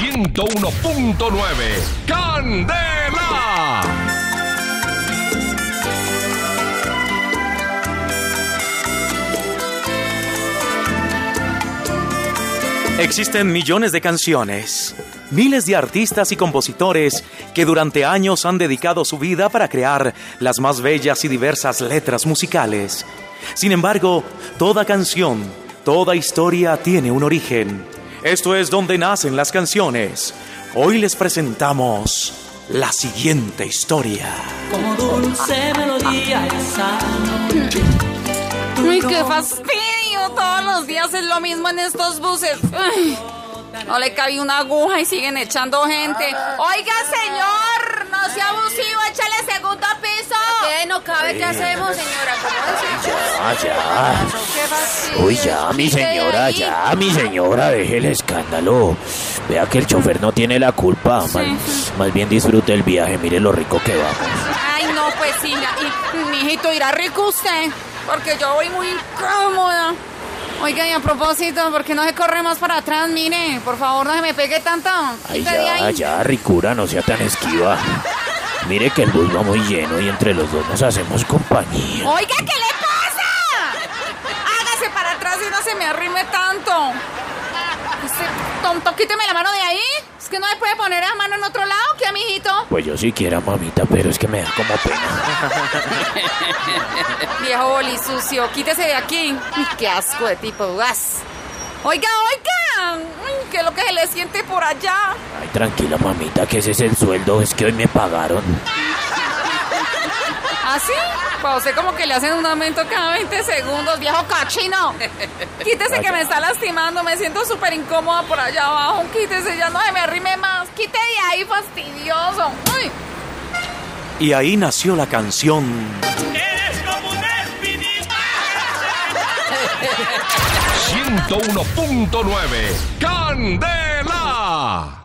101.9 Candela. Existen millones de canciones, miles de artistas y compositores que durante años han dedicado su vida para crear las más bellas y diversas letras musicales. Sin embargo, toda canción, toda historia tiene un origen. Esto es donde nacen las canciones. Hoy les presentamos la siguiente historia. Como dulce melodía Uy, qué fastidio. Todos los días es lo mismo en estos buses. Ay, no le cabe una aguja y siguen echando gente. Oiga, señor, no sea abusivo, échale segundo piso. ¿Qué no cabe? ¿Qué hacemos, señora? ¿Cómo Ya, ya. Uy, ya, mi señora, ya, mi señora, deje el escándalo. Vea que el chofer no tiene la culpa. Más, más bien disfrute el viaje, mire lo rico que vamos. Ay, no, pues sí, y, mijito, irá rico usted, porque yo voy muy incómoda. Oiga, y a propósito, ¿por qué no se corre más para atrás? Mire, por favor, no se me pegue tanto. Ay, ya, ya, ricura, no sea tan esquiva. Mire que el bus va muy lleno y entre los dos nos hacemos compañía. Oiga, ¿qué se me arrime tanto. Este tonto, quíteme la mano de ahí. Es que no me puede poner la mano en otro lado, ¿qué, amiguito? Pues yo sí quiera, mamita, pero es que me da como pena. Viejo boli sucio, quítese de aquí. Qué asco de tipo, gas. Oiga, oiga. ¿Qué es lo que se le siente por allá? Ay, tranquila, mamita, que ese es el sueldo, es que hoy me pagaron. ¿Así? Pues a usted como que le hacen un aumento cada 20 segundos, viejo cachino. Quítese que me está lastimando, me siento súper incómoda por allá abajo. Quítese, ya no se me arrime más. Quite de ahí, fastidioso. Uy. Y ahí nació la canción 101.9 Candela.